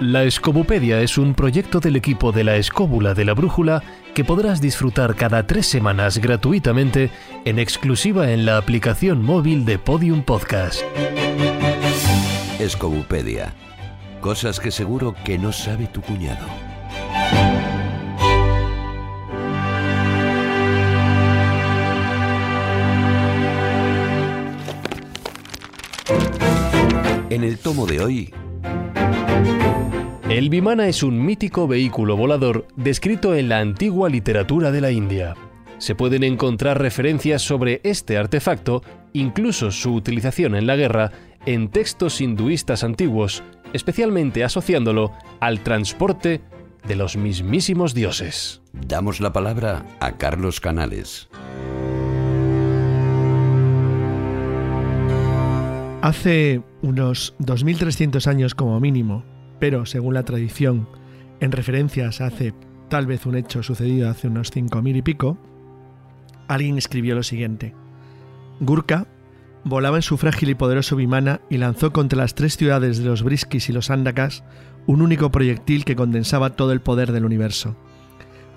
La Escobupedia es un proyecto del equipo de la Escóbula de la Brújula que podrás disfrutar cada tres semanas gratuitamente en exclusiva en la aplicación móvil de Podium Podcast. Escobupedia. Cosas que seguro que no sabe tu cuñado. En el tomo de hoy, El Vimana es un mítico vehículo volador descrito en la antigua literatura de la India. Se pueden encontrar referencias sobre este artefacto, incluso su utilización en la guerra, en textos hinduistas antiguos, especialmente asociándolo al transporte de los mismísimos dioses. damos la palabra a Carlos Canales. Hace unos 2300 años como mínimo, pero según la tradición, en referencias hace tal vez un hecho sucedido hace unos 5000 y pico, alguien escribió lo siguiente. Gurka volaba en su frágil y poderoso Vimana y lanzó contra las tres ciudades de los Briskis y los Andakas un único proyectil que condensaba todo el poder del universo.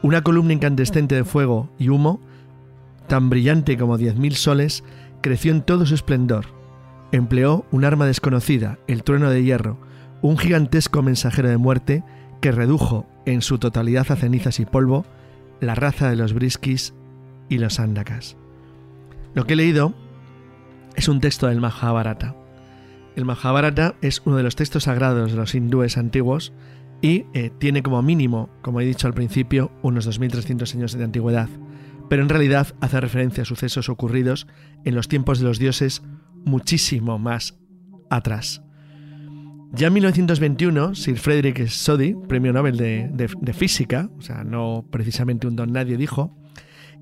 Una columna incandescente de fuego y humo, tan brillante como 10.000 soles, creció en todo su esplendor. Empleó un arma desconocida, el trueno de hierro, un gigantesco mensajero de muerte que redujo en su totalidad a cenizas y polvo la raza de los Briskis y los Andakas. Lo que he leído es un texto del Mahabharata. El Mahabharata es uno de los textos sagrados de los hindúes antiguos y eh, tiene como mínimo, como he dicho al principio, unos 2300 años de antigüedad, pero en realidad hace referencia a sucesos ocurridos en los tiempos de los dioses muchísimo más atrás. Ya en 1921, Sir Frederick Soddy, premio Nobel de, de- de Física, o sea, no precisamente un don nadie, dijo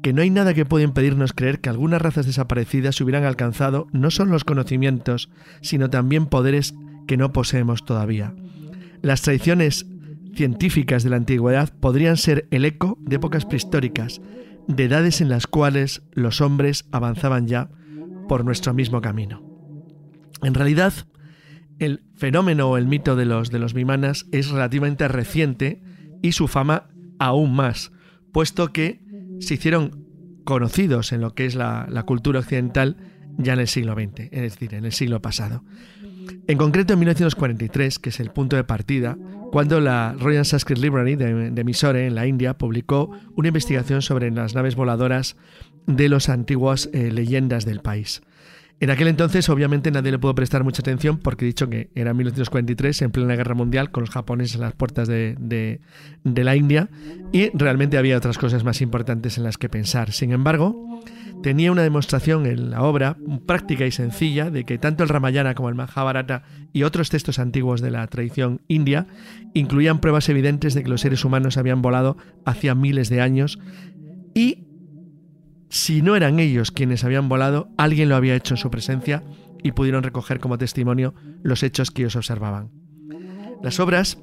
que no hay nada que pueda impedirnos creer que algunas razas desaparecidas hubieran alcanzado no solo los conocimientos, sino también poderes que no poseemos todavía. Las tradiciones científicas de la antigüedad podrían ser el eco de épocas prehistóricas, de edades en las cuales los hombres avanzaban ya por nuestro mismo camino. En realidad, el fenómeno o el mito de los, de los vimanas es relativamente reciente y su fama aún más, puesto que se hicieron conocidos en lo que es la, la cultura occidental ya en el siglo XX, es decir, en el siglo pasado. En concreto en 1943, que es el punto de partida, cuando la Royal Sanskrit Library de, de en la India, publicó una investigación sobre las naves voladoras de las antiguas eh, leyendas del país. En aquel entonces, obviamente, nadie le pudo prestar mucha atención porque he dicho que era 1943, en plena guerra mundial, con los japoneses en las puertas de la India, y realmente había otras cosas más importantes en las que pensar. Sin embargo, tenía una demostración en la obra práctica y sencilla de que tanto el Ramayana como el Mahabharata y otros textos antiguos de la tradición india incluían pruebas evidentes de que los seres humanos habían volado hacía miles de años y si no eran ellos quienes habían volado, alguien lo había hecho en su presencia y pudieron recoger como testimonio los hechos que ellos observaban. Las obras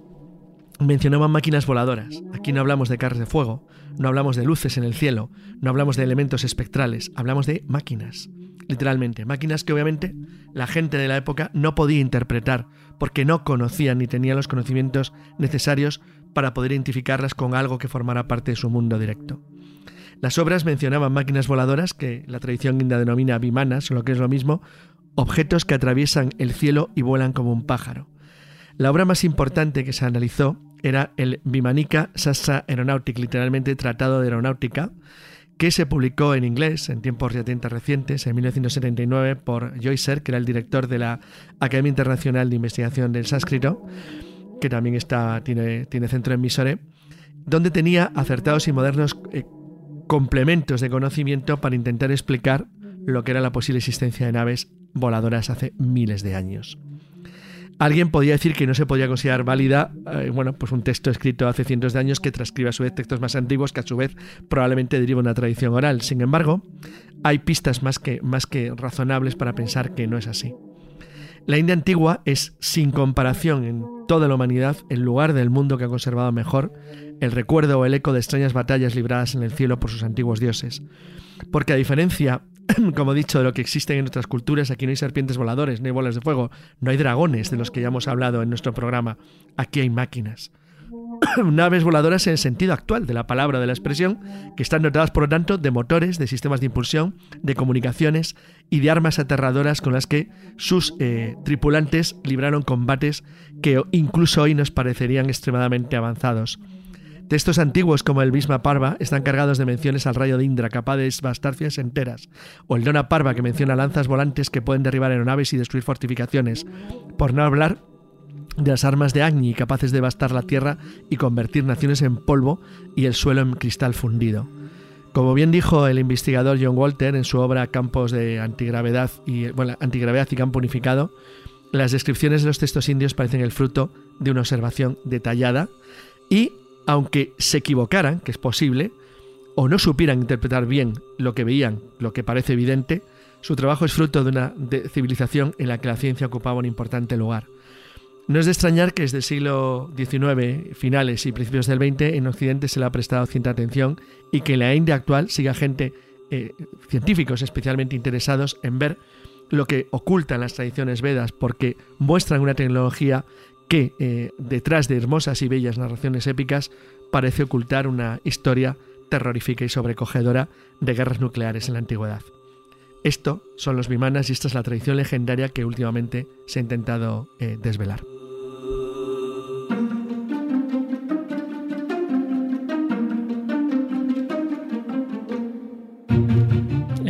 mencionaban máquinas voladoras. Aquí no hablamos de carros de fuego, no hablamos de luces en el cielo, no hablamos de elementos espectrales, hablamos de máquinas. Literalmente, máquinas que obviamente la gente de la época no podía interpretar porque no conocían ni tenían los conocimientos necesarios para poder identificarlas con algo que formara parte de su mundo directo. Las obras mencionaban máquinas voladoras que la tradición india denomina vimanas, o lo que es lo mismo, objetos que atraviesan el cielo y vuelan como un pájaro. La obra más importante que se analizó era el Vimanika Sastra Aeronautic, literalmente Tratado de Aeronáutica, que se publicó en inglés en tiempos relativamente recientes, en 1979, por Joycer, que era el director de la Academia Internacional de Investigación del Sánscrito, que también está, tiene, tiene centro en Mysore, donde tenía acertados y modernos eh, complementos de conocimiento para intentar explicar lo que era la posible existencia de naves voladoras hace miles de años. Alguien podía decir que no se podía considerar válida, eh, bueno, pues un texto escrito hace cientos de años que transcribe a su vez textos más antiguos que a su vez probablemente deriva una tradición oral. Sin embargo, hay pistas más que, más que razonables para pensar que no es así. La India antigua es, sin comparación en toda la humanidad, el lugar del mundo que ha conservado mejor el recuerdo o el eco de extrañas batallas libradas en el cielo por sus antiguos dioses. Porque a diferencia como he dicho, de lo que existen en otras culturas. Aquí no hay serpientes voladores, no hay bolas de fuego, no hay dragones de los que ya hemos hablado en nuestro programa. Aquí hay máquinas. naves voladoras en el sentido actual de la palabra, de la expresión, que están dotadas, por lo tanto, de motores, de sistemas de impulsión, de comunicaciones y de armas aterradoras con las que sus eh, tripulantes libraron combates que incluso hoy nos parecerían extremadamente avanzados. Textos antiguos como el Bhisma Parva están cargados de menciones al rayo de Indra, capaz de desbastar enteras, o el Dona Parva, que menciona lanzas volantes que pueden derribar aeronaves y destruir fortificaciones, por no hablar de las armas de Agni, capaces de bastar la tierra y convertir naciones en polvo y el suelo en cristal fundido. Como bien dijo el investigador John Walter en su obra Campos de antigravedad y, bueno, antigravedad y campo unificado, las descripciones de los textos indios parecen el fruto de una observación detallada y, aunque se equivocaran, que es posible, o no supieran interpretar bien lo que veían, lo que parece evidente, su trabajo es fruto de una civilización en la que la ciencia ocupaba un importante lugar. No es de extrañar que desde el siglo XIX, finales y principios del XX, en Occidente se le ha prestado cierta atención y que en la India actual siga gente, eh, científicos especialmente interesados en ver lo que ocultan las tradiciones vedas, porque muestran una tecnología que, eh, detrás de hermosas y bellas narraciones épicas, parece ocultar una historia terrorífica y sobrecogedora de guerras nucleares en la antigüedad. Esto son los vimanas y esta es la tradición legendaria que últimamente se ha intentado eh, desvelar.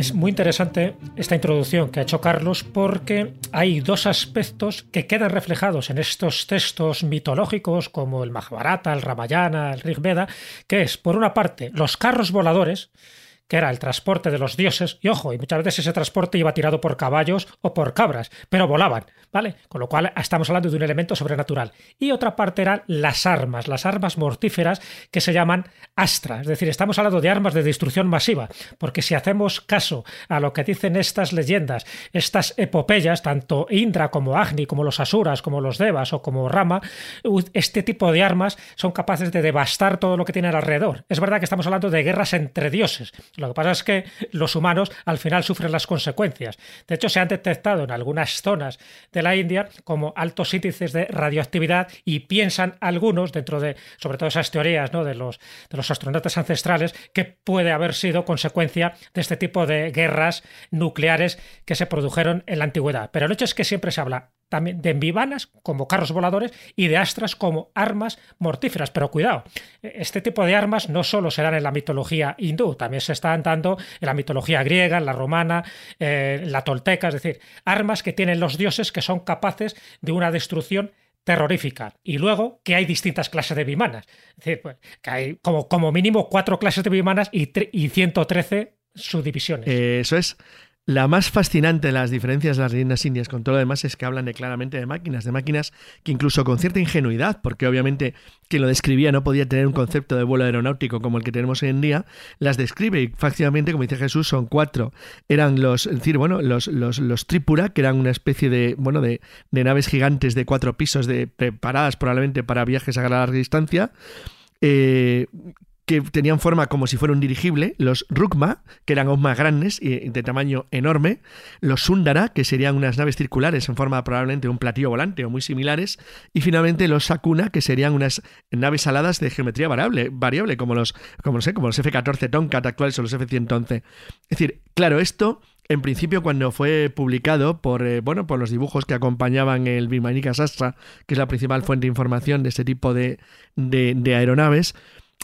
Es muy interesante esta introducción que ha hecho Carlos porque hay dos aspectos que quedan reflejados en estos textos mitológicos como el Mahabharata, el Ramayana, el Rig Veda, que es, por una parte, los carros voladores, que era el transporte de los dioses, y ojo, y muchas veces ese transporte iba tirado por caballos o por cabras, pero volaban, ¿vale? Con lo cual estamos hablando de un elemento sobrenatural. Y otra parte eran las armas, las armas mortíferas que se llaman astra, es decir, estamos hablando de armas de destrucción masiva, porque si hacemos caso a lo que dicen estas leyendas, estas epopeyas, tanto Indra como Agni, como los Asuras, como los Devas o como Rama, este tipo de armas son capaces de devastar todo lo que tienen alrededor. Es verdad que estamos hablando de guerras entre dioses, lo que pasa es que los humanos al final sufren las consecuencias. De hecho, se han detectado en algunas zonas de la India como altos índices de radioactividad y piensan algunos, dentro de, sobre todo esas teorías ¿no? de, los, de los astronautas ancestrales, que puede haber sido consecuencia de este tipo de guerras nucleares que se produjeron en la antigüedad. Pero el hecho es que siempre se habla también de envivanas como carros voladores y de astras como armas mortíferas. Pero cuidado, este tipo de armas no solo se dan en la mitología hindú, también se están dando en la mitología griega, en la romana, eh, en la tolteca, es decir, armas que tienen los dioses que son capaces de una destrucción terrorífica. Y luego que hay distintas clases de vimanas. Es decir, pues, que hay como, como mínimo cuatro clases de vimanas y, y 113 subdivisiones. eso es. La más fascinante de las diferencias de las leyendas indias con todo lo demás es que hablan de, claramente de máquinas, de máquinas que incluso con cierta ingenuidad, porque obviamente quien lo describía no podía tener un concepto de vuelo aeronáutico como el que tenemos hoy en día, las describe y fácilmente, como dice Jesús, son cuatro. Eran los, es decir, bueno, los, los, los Tripura, que eran una especie de, bueno, de, de naves gigantes de cuatro pisos de, preparadas probablemente para viajes a larga distancia. Eh, que tenían forma como si fuera un dirigible, los Rukma, que eran aún más grandes y de tamaño enorme, los Sundara, que serían unas naves circulares en forma probablemente de un platillo volante o muy similares, y finalmente los Sakuna, que serían unas naves aladas de geometría variable, variable como los, como, sé, como los F-14 Tomcat actuales o los F-111. Es decir, claro, esto en principio, cuando fue publicado por, eh, bueno, por los dibujos que acompañaban el Vimanika Sastra, que es la principal fuente de información de este tipo de, de aeronaves,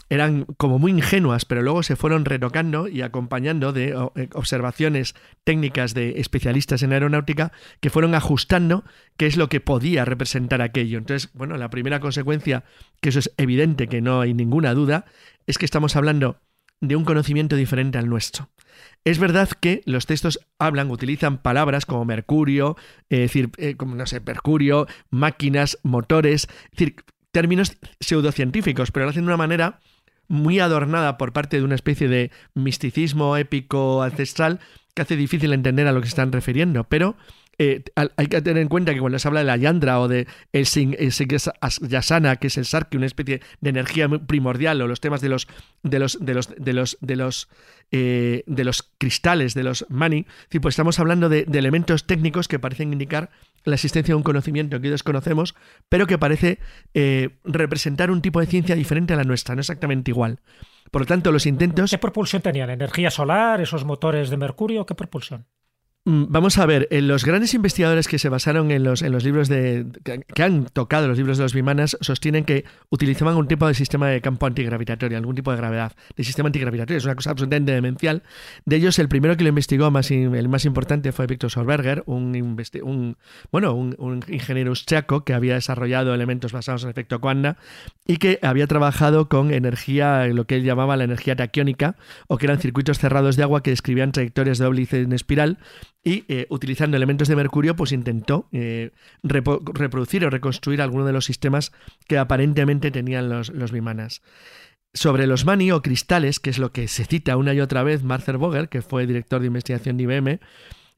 eran como muy ingenuas, pero luego se fueron retocando y acompañando de eh, observaciones técnicas de especialistas en aeronáutica que fueron ajustando qué es lo que podía representar aquello. Entonces, bueno, la primera consecuencia, que eso es evidente, que no hay ninguna duda, es que estamos hablando de un conocimiento diferente al nuestro. Es verdad que los textos hablan, utilizan palabras como mercurio, es decir, eh, como no sé, mercurio, máquinas, motores, es decir, términos pseudocientíficos, pero lo hacen de una manera muy adornada por parte de una especie de misticismo épico ancestral que hace difícil entender a lo que se están refiriendo, pero eh, hay que tener en cuenta que cuando se habla de la Yandra o de el, Yasana, que es el Sarki, una especie de energía primordial, o los temas de los de los de los de los de los eh, de los cristales, de los mani, pues estamos hablando de, elementos técnicos que parecen indicar la existencia de un conocimiento que desconocemos, pero que parece eh, representar un tipo de ciencia diferente a la nuestra, no exactamente igual. Por lo tanto, los intentos... ¿Qué propulsión tenían? ¿Energía solar? ¿Esos motores de mercurio? ¿Qué propulsión? Mm, vamos a ver, los grandes investigadores que se basaron en los, libros de. Que, han tocado los libros de los Vimanas sostienen que utilizaban un tipo de sistema de campo antigravitatorio, algún tipo de gravedad, de sistema antigravitatorio. Es una cosa absolutamente demencial. De ellos, el primero que lo investigó, más el más importante, fue Víctor Solberger, un, un, bueno, un, ingeniero austriaco que había desarrollado elementos basados en efecto Quanda y que había trabajado con energía, lo que él llamaba la energía taquiónica, o que eran circuitos cerrados de agua que describían trayectorias de óblice en espiral y eh, utilizando elementos de mercurio pues intentó eh, reproducir o reconstruir alguno de los sistemas que aparentemente tenían los, los bimanas. Sobre los mani o cristales, que es lo que se cita una y otra vez Marcel Boger, que fue director de investigación de IBM,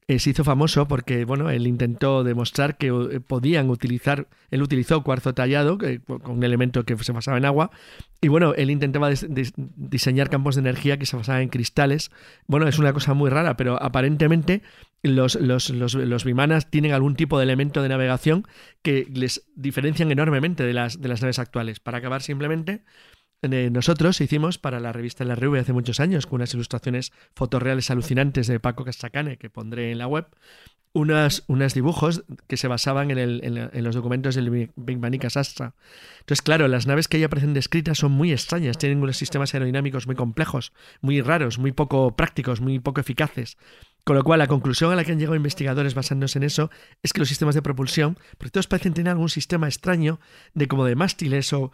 eh, se hizo famoso porque, bueno, él intentó demostrar que eh, podían utilizar, él utilizó cuarzo tallado con un elemento que se basaba en agua, y bueno, él intentaba diseñar campos de energía que se basaban en cristales. Bueno, es una cosa muy rara, pero aparentemente los, los, los, los bimanas tienen algún tipo de elemento de navegación que les diferencian enormemente de las, de las naves actuales. Para acabar simplemente, eh, nosotros hicimos para la revista La RV hace muchos años, con unas ilustraciones fotorreales alucinantes de Paco Castracane, que pondré en la web, unos, dibujos que se basaban en, los documentos del Big Manica Sastra. Entonces, claro, las naves que ahí aparecen descritas son muy extrañas, tienen unos sistemas aerodinámicos muy complejos, muy raros, muy poco prácticos, muy poco eficaces. Con lo cual, la conclusión a la que han llegado investigadores basándose en eso es que los sistemas de propulsión, porque todos parecen tener algún sistema extraño de como de mástiles o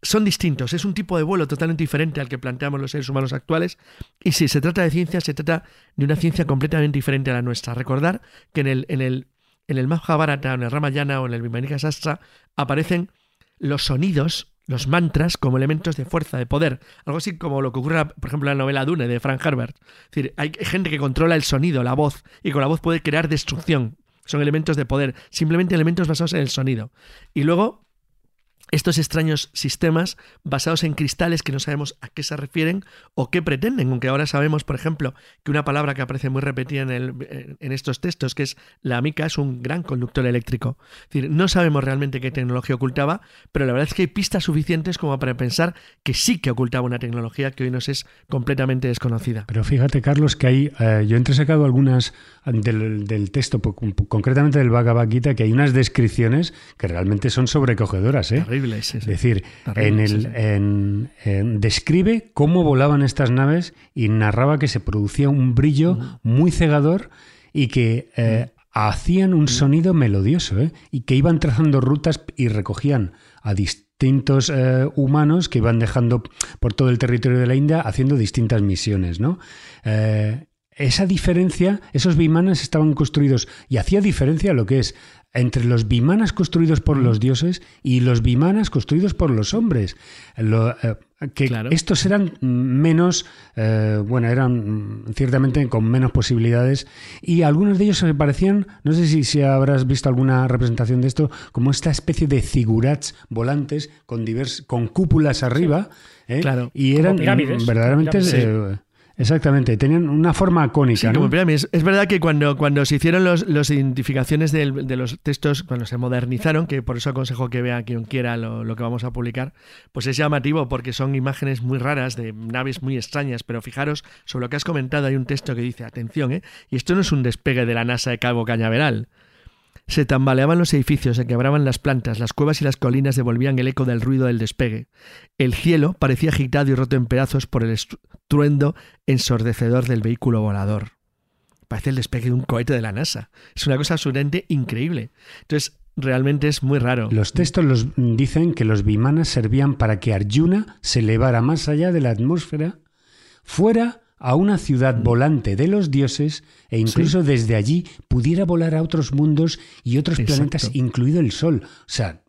son distintos, es un tipo de vuelo totalmente diferente al que planteamos los seres humanos actuales. Y si se trata de ciencia, se trata de una ciencia completamente diferente a la nuestra. Recordar que en el, en el, en el Mahabharata, en el Ramayana o en el Vimanika Sastra aparecen los sonidos, los mantras, como elementos de fuerza, de poder. Algo así como lo que ocurre, por ejemplo, en la novela Dune de Frank Herbert. Es decir, hay gente que controla el sonido, la voz, y con la voz puede crear destrucción. Son elementos de poder, simplemente elementos basados en el sonido. Y luego estos extraños sistemas basados en cristales que no sabemos a qué se refieren o qué pretenden, aunque ahora sabemos, por ejemplo, que una palabra que aparece muy repetida en, el, en estos textos, que es la mica, es un gran conductor eléctrico. Es decir, no sabemos realmente qué tecnología ocultaba, pero la verdad es que hay pistas suficientes como para pensar que sí que ocultaba una tecnología que hoy nos es completamente desconocida. Pero fíjate, Carlos, que hay, eh, yo he entresacado algunas del, del, texto, concretamente del Bhagavad Gita, que hay unas descripciones que realmente son sobrecogedoras. ¿eh? Es decir, en el, describe cómo volaban estas naves y narraba que se producía un brillo muy cegador y que eh, hacían un sonido melodioso ¿eh? y que iban trazando rutas y recogían a distintos eh, humanos que iban dejando por todo el territorio de la India haciendo distintas misiones, ¿no? Esa diferencia, esos bimanas estaban construidos y hacía diferencia lo que es entre los bimanas construidos por los dioses y los bimanas construidos por los hombres. Eh, que estos eran menos, eh, bueno, eran ciertamente con menos posibilidades y algunos de ellos se parecían, no sé si, si habrás visto alguna representación de esto, como esta especie de figurats volantes con, divers, con cúpulas arriba. ¿eh? Claro. Y eran verdaderamente... Exactamente, tenían una forma cónica. Es, verdad que cuando, cuando se hicieron las los identificaciones de, los textos, cuando se modernizaron, que por eso aconsejo que vea quien quiera lo, que vamos a publicar, pues es llamativo porque son imágenes muy raras de naves muy extrañas. Pero fijaros, sobre lo que has comentado, hay un texto que dice: atención, ¿eh? Y esto no es un despegue de la NASA de Cabo Cañaveral. Se tambaleaban los edificios, se quebraban las plantas, las cuevas y las colinas devolvían el eco del ruido del despegue. El cielo parecía agitado y roto en pedazos por el estruendo ensordecedor del vehículo volador. Parece el despegue de un cohete de la NASA. Es una cosa absolutamente increíble. Entonces, realmente es muy raro. Los textos los dicen que los bimanas servían para que Arjuna se elevara más allá de la atmósfera, fuera a una ciudad mm. volante de los dioses e incluso desde allí pudiera volar a otros mundos y otros planetas, incluido el Sol. O sea,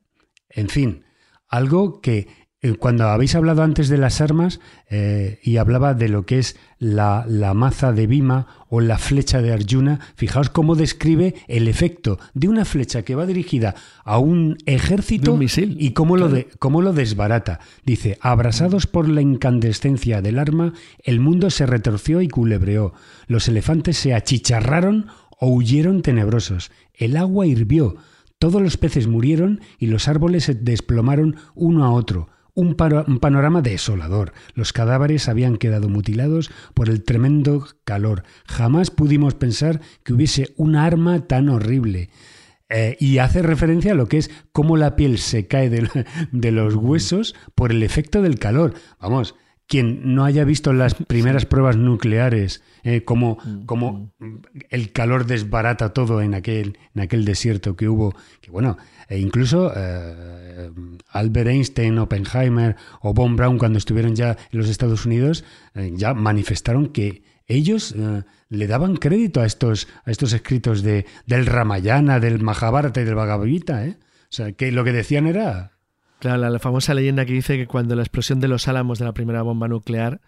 en fin, algo que cuando habéis hablado antes de las armas eh, y hablaba de lo que es la, maza de Bima o la flecha de Arjuna, fijaos cómo describe el efecto de una flecha que va dirigida a un ejército y cómo, lo de, cómo lo desbarata. Dice, abrasados por la incandescencia del arma, el mundo se retorció y culebreó. Los elefantes se achicharraron o huyeron tenebrosos. El agua hirvió. Todos los peces murieron y los árboles se desplomaron uno a otro un, panorama desolador. Los cadáveres habían quedado mutilados por el tremendo calor. Jamás pudimos pensar que hubiese un arma tan horrible. Eh, y hace referencia a lo que es cómo la piel se cae de, los huesos por el efecto del calor. Vamos, quien no haya visto las primeras pruebas nucleares, eh, cómo, el calor desbarata todo en aquel, en aquel desierto que hubo, que bueno, e incluso eh, Albert Einstein, Oppenheimer o Von Braun cuando estuvieron ya en los Estados Unidos eh, ya manifestaron que ellos eh, le daban crédito a estos, a estos escritos de, del Ramayana, del Mahabharata y del Bhagavad Gita. O sea, que lo que decían era... Claro, la famosa leyenda que dice que cuando la explosión de los álamos de la primera bomba nuclear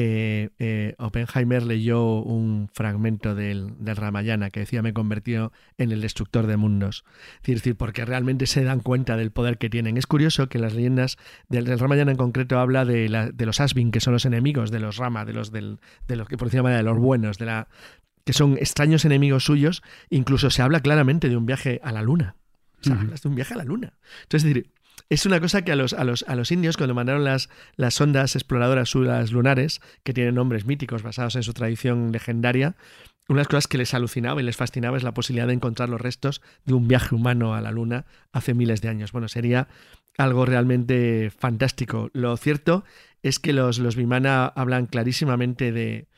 eh, eh, Oppenheimer leyó un fragmento del, Ramayana que decía me convirtió en el destructor de mundos. Es decir, porque realmente se dan cuenta del poder que tienen. Es curioso que las leyendas del, Ramayana en concreto habla de, los Asvin, que son los enemigos de los Rama, de los, del, de los que por de los buenos, de la, que son extraños enemigos suyos. Incluso se habla claramente de un viaje a la luna. O sea, de un viaje a la luna. Entonces, es decir, es una cosa que a los, a los, a los indios, cuando mandaron las, las sondas exploradoras lunares, que tienen nombres míticos basados en su tradición legendaria, una de las cosas que les alucinaba y les fascinaba es la posibilidad de encontrar los restos de un viaje humano a la Luna hace miles de años. Bueno, sería algo realmente fantástico. Lo cierto es que los, los Vimana hablan clarísimamente de,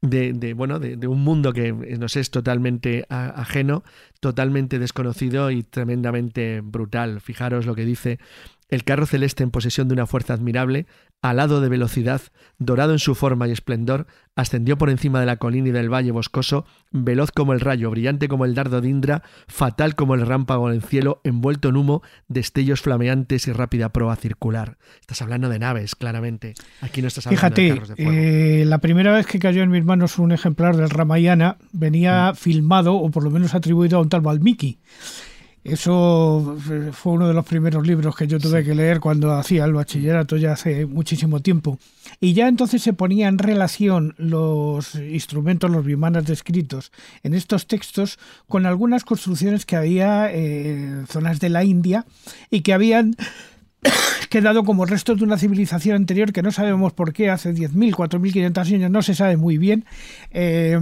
de, bueno, de, un mundo que nos es totalmente ajeno, totalmente desconocido y tremendamente brutal. Fijaros lo que dice el carro celeste en posesión de una fuerza admirable, alado de velocidad, dorado en su forma y esplendor, ascendió por encima de la colina y del valle boscoso, veloz como el rayo, brillante como el dardo de Indra, fatal como el rámpago en el cielo, envuelto en humo, destellos flameantes y rápida proa circular. Estás hablando de naves, claramente. Aquí no estás hablando de carros de fuego. Eh, la primera vez que cayó en mis manos un ejemplar del Ramayana venía mm. filmado, o por lo menos atribuido a un tal Valmiki. Eso fue uno de los primeros libros que yo tuve que leer cuando hacía el bachillerato ya hace muchísimo tiempo. Y ya entonces se ponía en relación los instrumentos, los bimanas descritos en estos textos con algunas construcciones que había en zonas de la India y que habían quedado como restos de una civilización anterior que no sabemos por qué, hace 10.000, 4.500 años, no se sabe muy bien. Eh,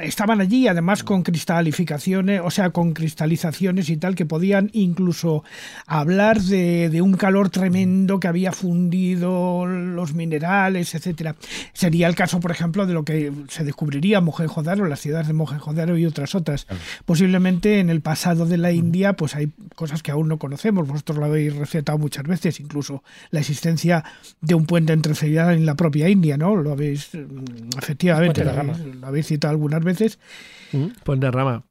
estaban allí, además con cristalificaciones, o sea, con cristalizaciones y tal, que podían incluso hablar de, un calor tremendo que había fundido los minerales, etcétera. Sería el caso, por ejemplo, de lo que se descubriría en Mohenjo-Daro, las ciudades de Mohenjo-Daro y otras otras. Posiblemente en el pasado de la India, pues hay cosas que aún no conocemos. Vosotros lo habéis recetado muchas veces, incluso la existencia de un puente entre Ceilán y la propia India, ¿no? Lo habéis, mm, efectivamente, lo habéis, citado algunas veces. Mm, puente de Rama.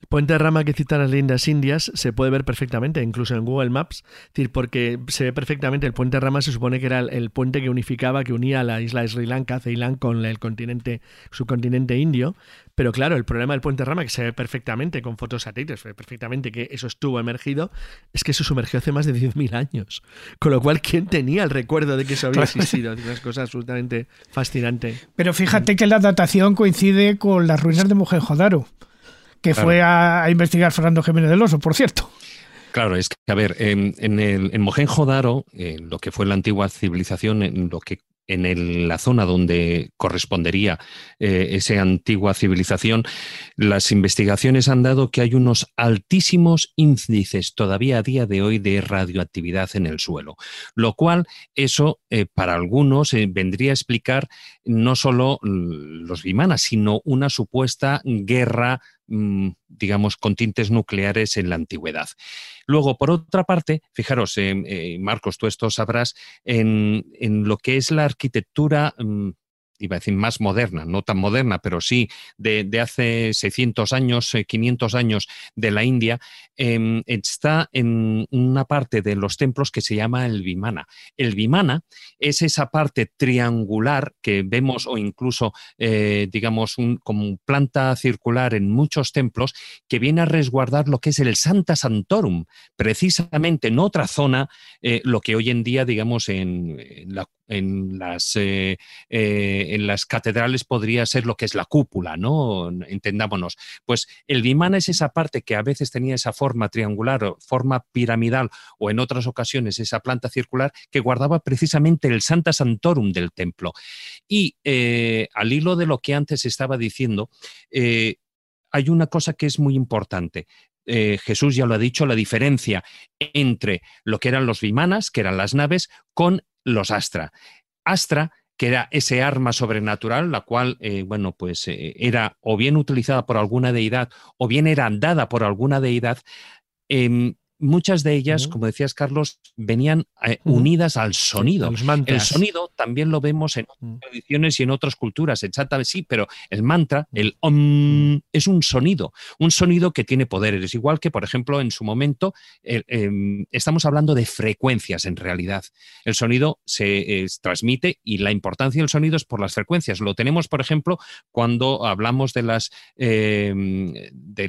El puente de rama que citan las leyendas indias se puede ver perfectamente, incluso en Google Maps, decir, porque se ve perfectamente. El puente de rama se supone que era el, puente que unificaba, que unía la isla de Sri Lanka, Ceilán, con el continente, subcontinente indio. Pero claro, el problema del puente de rama, que se ve perfectamente con fotos satélites, se ve perfectamente que eso estuvo emergido, es que eso sumergió hace más de 10.000 años. Con lo cual, ¿quién tenía el recuerdo de que eso había existido? Es una cosa absolutamente fascinante. Pero fíjate que la datación coincide con las ruinas de Mohenjo-Daro que fue a, investigar Fernando Jiménez del Oso, por cierto. Claro, es que, a ver, en, en, el, en Mohenjo-Daro, lo que fue la antigua civilización, en lo que en la zona donde correspondería eh, esa antigua civilización, las investigaciones han dado que hay unos altísimos índices todavía a día de hoy de radioactividad en el suelo, lo cual eso eh, para algunos eh, vendría a explicar no solo los Vimanas, sino una supuesta guerra Mm, digamos, con tintes nucleares en la antigüedad. Luego, por otra parte, fijaros, eh, eh, Marcos, tú esto sabrás, en, lo que es la arquitectura mm, iba a decir más moderna, no tan moderna, pero sí de, hace 600 años, 500 eh, años de la India, em, está en una parte de los templos que se llama el Vimana. El Vimana es esa parte triangular que vemos o incluso, eh, digamos, como planta circular en muchos templos que viene a resguardar lo que es el Santa Santorum, precisamente en otra zona, eh, lo que hoy en día, digamos, en, en las, en las catedrales podría ser lo que es la cúpula, ¿no? Entendámonos. Pues el Vimana es esa parte que a veces tenía esa forma triangular o forma piramidal o en otras ocasiones esa planta circular que guardaba precisamente el Santa Santorum del templo. Y eh, al hilo de lo que antes estaba diciendo, eh, hay una cosa que es muy importante. Eh, Jesús ya lo ha dicho, la diferencia entre lo que eran los vimanas, que eran las naves, con los astra. Astra que era ese arma sobrenatural, la cual, eh, bueno, pues eh, era o bien utilizada por alguna deidad o bien era dada por alguna deidad, em, muchas de ellas, como decías Carlos, venían eh, unidas al sonido. el sonido también lo vemos en otras tradiciones y en otras culturas, exactamente, sí, pero el mantra, el om, es un sonido, un sonido que tiene poderes. Es igual que, por ejemplo, en su momento, em, estamos hablando de frecuencias en realidad. El sonido se transmite y la importancia del sonido es por las frecuencias. Lo tenemos, por ejemplo, cuando hablamos de las em, de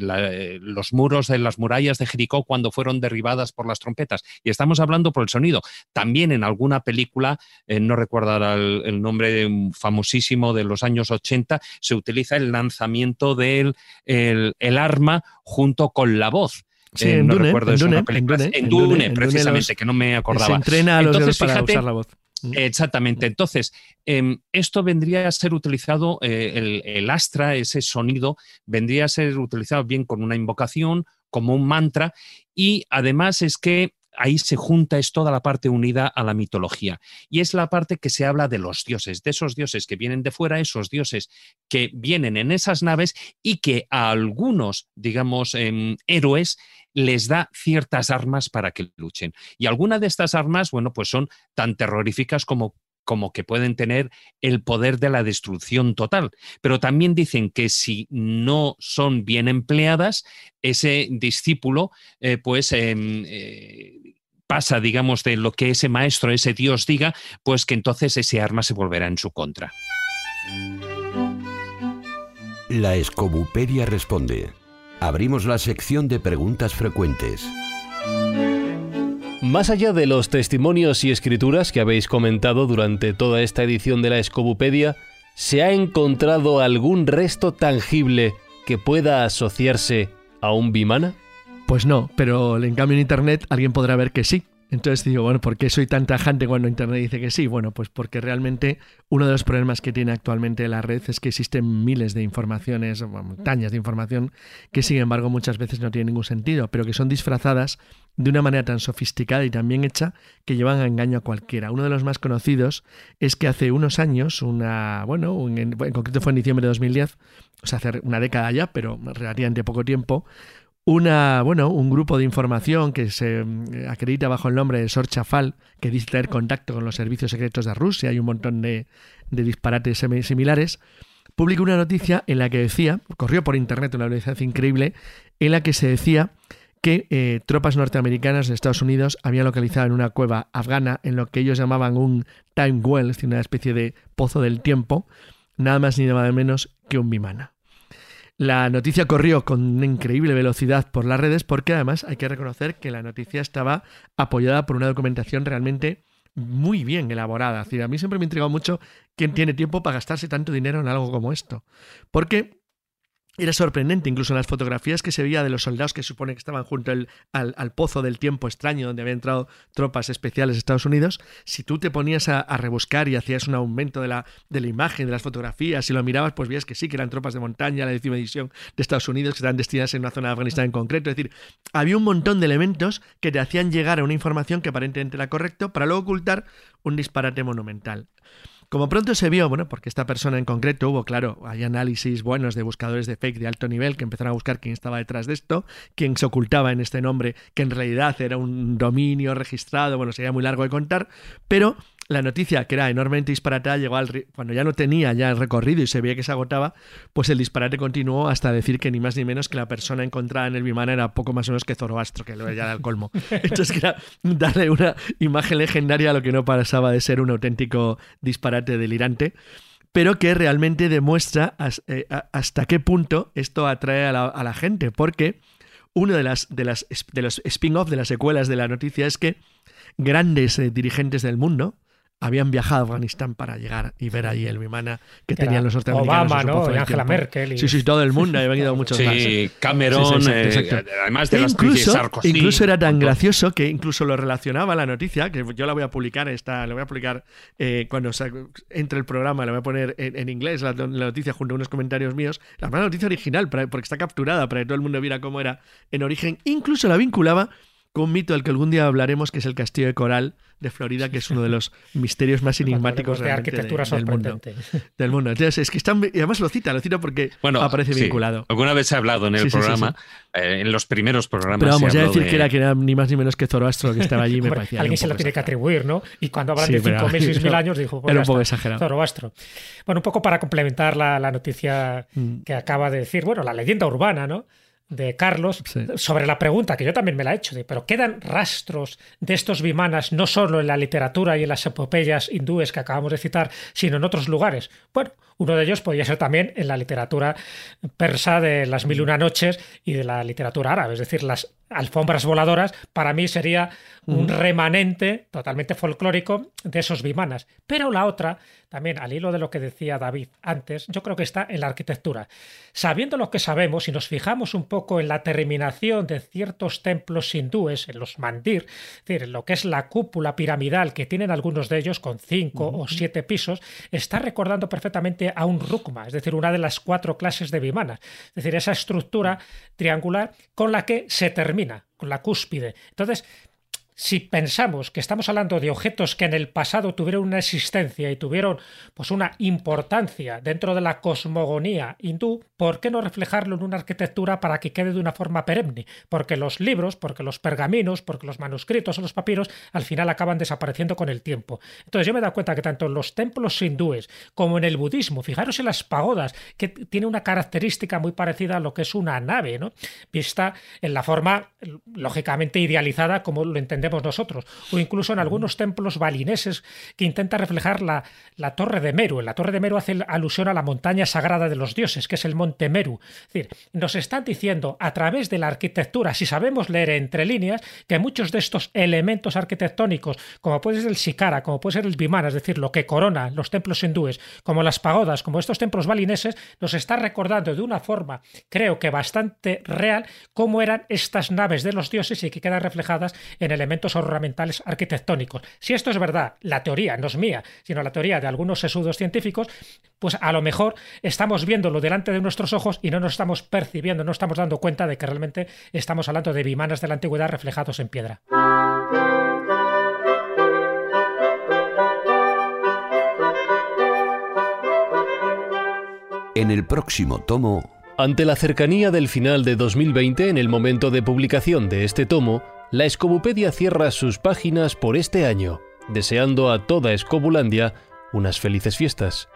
los muros de las murallas de Jericó cuando fueron derribadas por las trompetas. Y estamos hablando por el sonido. También en alguna película, eh, no recuerdo el, nombre famosísimo de los años 80, se utiliza el lanzamiento del el, arma junto con la voz. Sí, en, no Dune, recuerdo en, Dune, en, Dune, precisamente, que no me acordaba. Se entrena a los para usar la voz. Mm. Exactamente. Entonces, em, esto vendría a ser utilizado, eh, el, el, astra, ese sonido, vendría a ser utilizado bien con una invocación como un mantra y además es que ahí se junta, es toda la parte unida a la mitología. Y es la parte que se habla de los dioses, de esos dioses que vienen de fuera, esos dioses que vienen en esas naves y que a algunos, digamos, em, héroes les da ciertas armas para que luchen. Y algunas de estas armas, bueno, pues son tan terroríficas como como que pueden tener el poder de la destrucción total. Pero también dicen que si no son bien empleadas, ese discípulo, eh, pues... Em, eh, pasa, digamos, de lo que ese maestro, ese Dios diga, pues que entonces ese arma se volverá en su contra. La Escobupedia responde. Abrimos la sección de preguntas frecuentes. Más allá de los testimonios y escrituras que habéis comentado durante toda esta edición de la Escobupedia, ¿se ha encontrado algún resto tangible que pueda asociarse a un bimana? Pues no, pero en cambio en Internet alguien podrá ver que sí. Entonces digo, bueno, ¿por qué soy tan tajante cuando Internet dice que sí? Bueno, pues porque realmente uno de los problemas que tiene actualmente la red es que existen miles de informaciones, montañas de información, que sin embargo muchas veces no tienen ningún sentido, pero que son disfrazadas de una manera tan sofisticada y tan bien hecha que llevan a engaño a cualquiera. Uno de los más conocidos es que hace unos años, una, bueno, en, en concreto fue en diciembre de 2010, o sea, hace una década ya, pero relativamente poco tiempo, una, bueno, un grupo de información que se mm, acredita bajo el nombre de Sorchafal, que dice tener contacto con los servicios secretos de Rusia, hay un montón de, disparates similares, publicó una noticia en la que decía, corrió por internet una velocidad increíble, en la que se decía que eh, tropas norteamericanas de Estados Unidos habían localizado en una cueva afgana, en lo que ellos llamaban un time well, una especie de pozo del tiempo, nada más ni nada menos que un Vimana. La noticia corrió con increíble velocidad por las redes porque además hay que reconocer que la noticia estaba apoyada por una documentación realmente muy bien elaborada. a mí siempre me ha intrigado mucho quién tiene tiempo para gastarse tanto dinero en algo como esto. Porque era sorprendente, incluso en las fotografías que se veía de los soldados que supone que estaban junto al, pozo del tiempo extraño donde habían entrado tropas especiales de Estados Unidos, si tú te ponías a, rebuscar y hacías un aumento de la, de la imagen, de las fotografías, y lo mirabas, pues veías que sí, que eran tropas de montaña, la décima división de Estados Unidos, que estaban destinadas en una zona de Afganistán en concreto. Es decir, había un montón de elementos que te hacían llegar a una información que aparentemente era correcta para luego ocultar un disparate monumental. Como pronto se vio, bueno, porque esta persona en concreto hubo, claro, hay análisis buenos de buscadores de fake de alto nivel que empezaron a buscar quién estaba detrás de esto, quién se ocultaba en este nombre, que en realidad era un dominio registrado, bueno, sería muy largo de contar, pero la noticia, que era enormemente disparatada, llegó al cuando ya no tenía ya el recorrido y se veía que se agotaba, pues el disparate continuó hasta decir que ni más ni menos que la persona encontrada en el Vimana era poco más o menos que Zoroastro, que lo ya era el colmo. Entonces, que era darle una imagen legendaria a lo que no pasaba de ser un auténtico disparate delirante pero que realmente demuestra eh, hasta qué punto esto atrae a la, gente, porque uno de, las, de, las, de los spin-off, de las secuelas de la noticia es que grandes eh, dirigentes del mundo, habían viajado a Afganistán para llegar y ver allí el Vimana que, tenían los norteamericanos. Obama, ¿no? Y Angela Merkel. Sí, sí, todo el mundo. Ha venido muchos sí, más. Sí, Cameron, eh, además de las incluso, Sarkozy. Incluso era tan gracioso que incluso lo relacionaba la noticia, que yo la voy a publicar, esta, la voy a publicar eh, cuando entre el programa, la voy a poner en, inglés, la, noticia junto a unos comentarios míos. La noticia original, porque está capturada para que todo el mundo viera cómo era en origen. Incluso la vinculaba con un mito del que algún día hablaremos, que es el Castillo de Coral de Florida, que es uno de los misterios más enigmáticos de arquitectura del, mundo, del mundo. Entonces, es que están, y además lo cita, lo cita porque aparece vinculado. Alguna vez se ha hablado en el programa, eh, en los primeros programas. Pero vamos, ya decir que, era, que era ni más ni menos que Zoroastro que estaba allí me parecía. Alguien se lo tiene que atribuir, ¿no? Y cuando hablan de 5.000, 6.000 años, dijo. Pues era un poco exagerado. Zoroastro. Bueno, un poco para complementar la, la noticia mm. que acaba de decir, bueno, la leyenda urbana, ¿no? De Carlos sobre la pregunta que yo también me la he hecho, de, pero quedan rastros de estos vimanas no solo en la literatura y en las epopeyas hindúes que acabamos de citar, sino en otros lugares. Bueno, uno de ellos podría ser también en la literatura persa de las mil y una noches y de la literatura árabe, es decir, las alfombras voladoras para mí sería un remanente totalmente folclórico de esos vimanas. Pero la otra, también al hilo de lo que decía David antes, yo creo que está en la arquitectura. Sabiendo lo que sabemos, si nos fijamos un poco en la terminación de ciertos templos hindúes, en los mandir, es decir, en lo que es la cúpula piramidal que tienen algunos de ellos con cinco o siete pisos, está recordando perfectamente a un rukma, es decir, una de las cuatro clases de vimanas. Es decir, esa estructura triangular con la que se termina, con la cúspide. Entonces, si pensamos que estamos hablando de objetos que en el pasado tuvieron una existencia y tuvieron pues una importancia dentro de la cosmogonía hindú, ¿por qué no reflejarlo en una arquitectura para que quede de una forma perenne? Porque los libros, porque los pergaminos, porque los manuscritos o los papiros al final acaban desapareciendo con el tiempo. Entonces yo me he dado cuenta que tanto en los templos hindúes como en el budismo, fijaros en las pagodas, que tiene una característica muy parecida a lo que es una nave, ¿no? Vista en la forma lógicamente idealizada como lo entendemos nosotros, o incluso en algunos templos balineses que intenta reflejar la, la torre de Meru. En la torre de Meru hace alusión a la montaña sagrada de los dioses, que es el monte Meru. Es decir, nos están diciendo a través de la arquitectura, si sabemos leer entre líneas, que muchos de estos elementos arquitectónicos, como puede ser el Sikara, como puede ser el Vimana, es decir, lo que corona los templos hindúes, como las pagodas, como estos templos balineses, nos está recordando de una forma, creo que bastante real, cómo eran estas naves de los dioses y que quedan reflejadas en elementos ornamentales arquitectónicos. Si esto es verdad, la teoría no es mía, sino la teoría de algunos sesudos científicos, pues a lo mejor estamos viéndolo delante de nuestros ojos y no nos estamos percibiendo, no estamos dando cuenta de que realmente estamos hablando de bimanas de la antigüedad reflejados en piedra. En el próximo tomo... Ante la cercanía del final de 2020, en el momento de publicación de este tomo, la Escobupedia cierra sus páginas por este año, deseando a toda Escobulandia unas felices fiestas.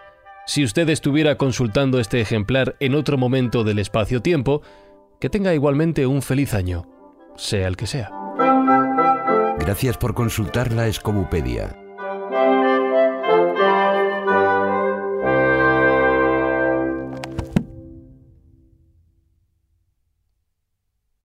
Si usted estuviera consultando este ejemplar en otro momento del espacio-tiempo, que tenga igualmente un feliz año, sea el que sea. Gracias por consultar la Escobupedia.